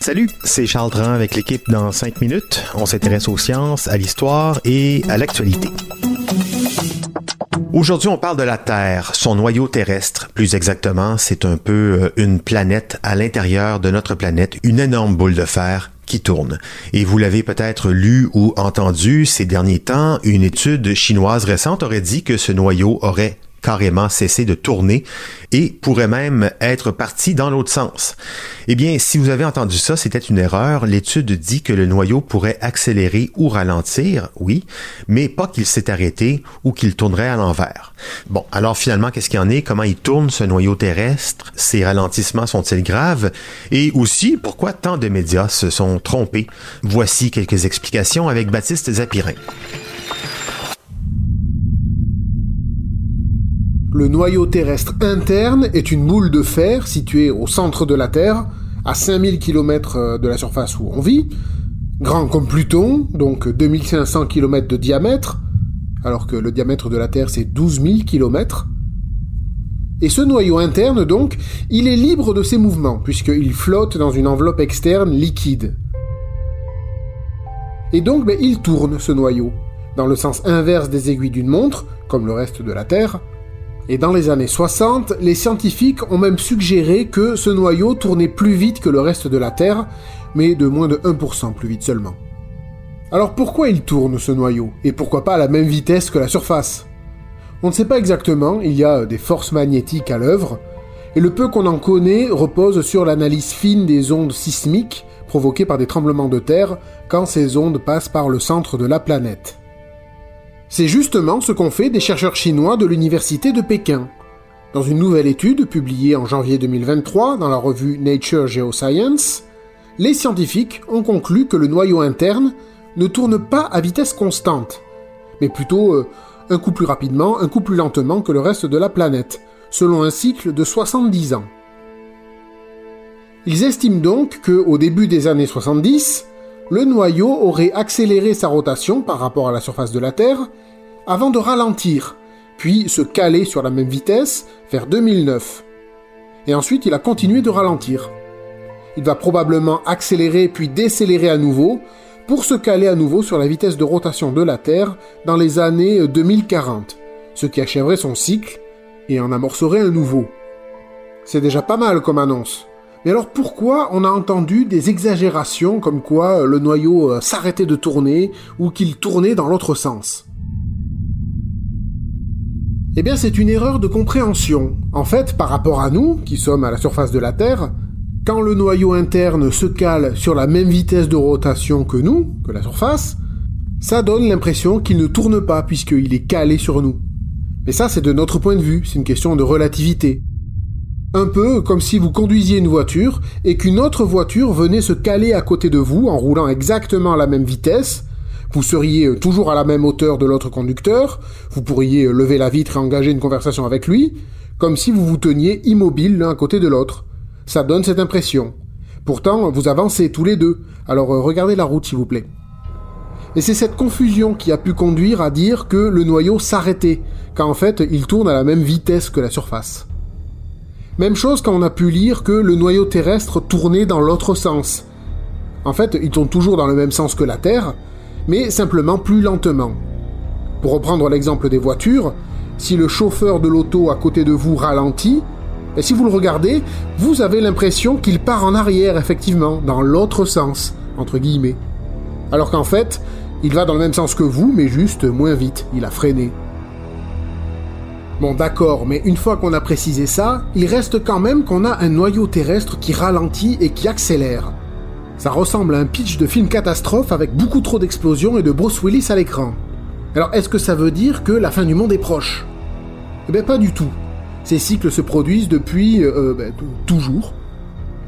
Salut, c'est Charles Dran avec l'équipe dans 5 minutes. On s'intéresse aux sciences, à l'histoire et à l'actualité. Aujourd'hui, on parle de la Terre, son noyau terrestre. Plus exactement, c'est un peu euh, une planète à l'intérieur de notre planète, une énorme boule de fer qui tourne. Et vous l'avez peut-être lu ou entendu ces derniers temps, une étude chinoise récente aurait dit que ce noyau aurait carrément cessé de tourner et pourrait même être parti dans l'autre sens. Eh bien, si vous avez entendu ça, c'était une erreur. L'étude dit que le noyau pourrait accélérer ou ralentir, oui, mais pas qu'il s'est arrêté ou qu'il tournerait à l'envers. Bon, alors finalement, qu'est-ce qu'il en est? Comment il tourne ce noyau terrestre? Ces ralentissements sont-ils graves? Et aussi, pourquoi tant de médias se sont trompés? Voici quelques explications avec Baptiste Zapirin. Le noyau terrestre interne est une boule de fer située au centre de la Terre, à 5000 km de la surface où on vit, grand comme Pluton, donc 2500 km de diamètre, alors que le diamètre de la Terre c'est 12 000 km. Et ce noyau interne, donc, il est libre de ses mouvements, puisqu'il flotte dans une enveloppe externe liquide. Et donc, ben, il tourne, ce noyau, dans le sens inverse des aiguilles d'une montre, comme le reste de la Terre, et dans les années 60, les scientifiques ont même suggéré que ce noyau tournait plus vite que le reste de la Terre, mais de moins de 1% plus vite seulement. Alors pourquoi il tourne ce noyau? Et pourquoi pas à la même vitesse que la surface? On ne sait pas exactement, il y a des forces magnétiques à l'œuvre, et le peu qu'on en connaît repose sur l'analyse fine des ondes sismiques provoquées par des tremblements de terre quand ces ondes passent par le centre de la planète. C'est justement ce qu'ont fait des chercheurs chinois de l'université de Pékin. Dans une nouvelle étude publiée en janvier 2023 dans la revue Nature Geoscience, les scientifiques ont conclu que le noyau interne ne tourne pas à vitesse constante, mais plutôt euh, un coup plus rapidement, un coup plus lentement que le reste de la planète, selon un cycle de 70 ans. Ils estiment donc que, au début des années 70, le noyau aurait accéléré sa rotation par rapport à la surface de la Terre avant de ralentir, puis se caler sur la même vitesse vers 2009. Et ensuite il a continué de ralentir. Il va probablement accélérer puis décélérer à nouveau pour se caler à nouveau sur la vitesse de rotation de la Terre dans les années 2040, ce qui achèverait son cycle et en amorcerait un nouveau. C'est déjà pas mal comme annonce. Mais alors pourquoi on a entendu des exagérations comme quoi le noyau euh, s'arrêtait de tourner ou qu'il tournait dans l'autre sens? Eh bien c'est une erreur de compréhension. En fait, par rapport à nous, qui sommes à la surface de la Terre, quand le noyau interne se cale sur la même vitesse de rotation que nous, que la surface, ça donne l'impression qu'il ne tourne pas puisqu'il est calé sur nous. Mais ça c'est de notre point de vue, c'est une question de relativité. Un peu comme si vous conduisiez une voiture et qu'une autre voiture venait se caler à côté de vous en roulant exactement à la même vitesse. Vous seriez toujours à la même hauteur de l'autre conducteur, vous pourriez lever la vitre et engager une conversation avec lui, comme si vous vous teniez immobile l'un à côté de l'autre. Ça donne cette impression. Pourtant, vous avancez tous les deux, alors euh, regardez la route s'il vous plaît. Et c'est cette confusion qui a pu conduire à dire que le noyau s'arrêtait, quand en fait il tourne à la même vitesse que la surface. Même chose quand on a pu lire que le noyau terrestre tournait dans l'autre sens. En fait, il tourne toujours dans le même sens que la Terre, mais simplement plus lentement. Pour reprendre l'exemple des voitures, si le chauffeur de l'auto à côté de vous ralentit, et si vous le regardez, vous avez l'impression qu'il part en arrière, effectivement, dans l'autre sens, entre guillemets. Alors qu'en fait, il va dans le même sens que vous, mais juste moins vite, il a freiné. Bon d'accord, mais une fois qu'on a précisé ça, il reste quand même qu'on a un noyau terrestre qui ralentit et qui accélère. Ça ressemble à un pitch de film catastrophe avec beaucoup trop d'explosions et de Bruce Willis à l'écran. Alors est-ce que ça veut dire que la fin du monde est proche? Eh bien pas du tout. ces cycles se produisent depuis euh, ben, toujours.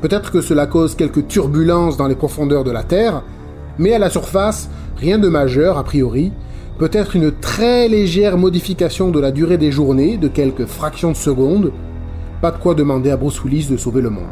Peut-être que cela cause quelques turbulences dans les profondeurs de la Terre, mais à la surface, rien de majeur a priori. Peut-être une très légère modification de la durée des journées, de quelques fractions de secondes. Pas de quoi demander à Bruce Willis de sauver le monde.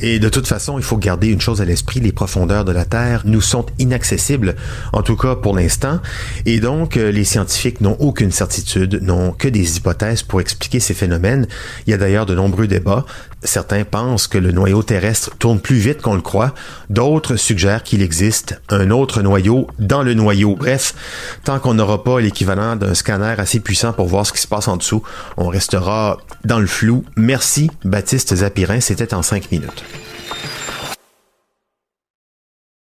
Et de toute façon, il faut garder une chose à l'esprit, les profondeurs de la Terre nous sont inaccessibles, en tout cas pour l'instant, et donc euh, les scientifiques n'ont aucune certitude, n'ont que des hypothèses pour expliquer ces phénomènes. Il y a d'ailleurs de nombreux débats. Certains pensent que le noyau terrestre tourne plus vite qu'on le croit, d'autres suggèrent qu'il existe un autre noyau dans le noyau. Bref, tant qu'on n'aura pas l'équivalent d'un scanner assez puissant pour voir ce qui se passe en dessous, on restera dans le flou. Merci Baptiste Zapirin, c'était en cinq minutes.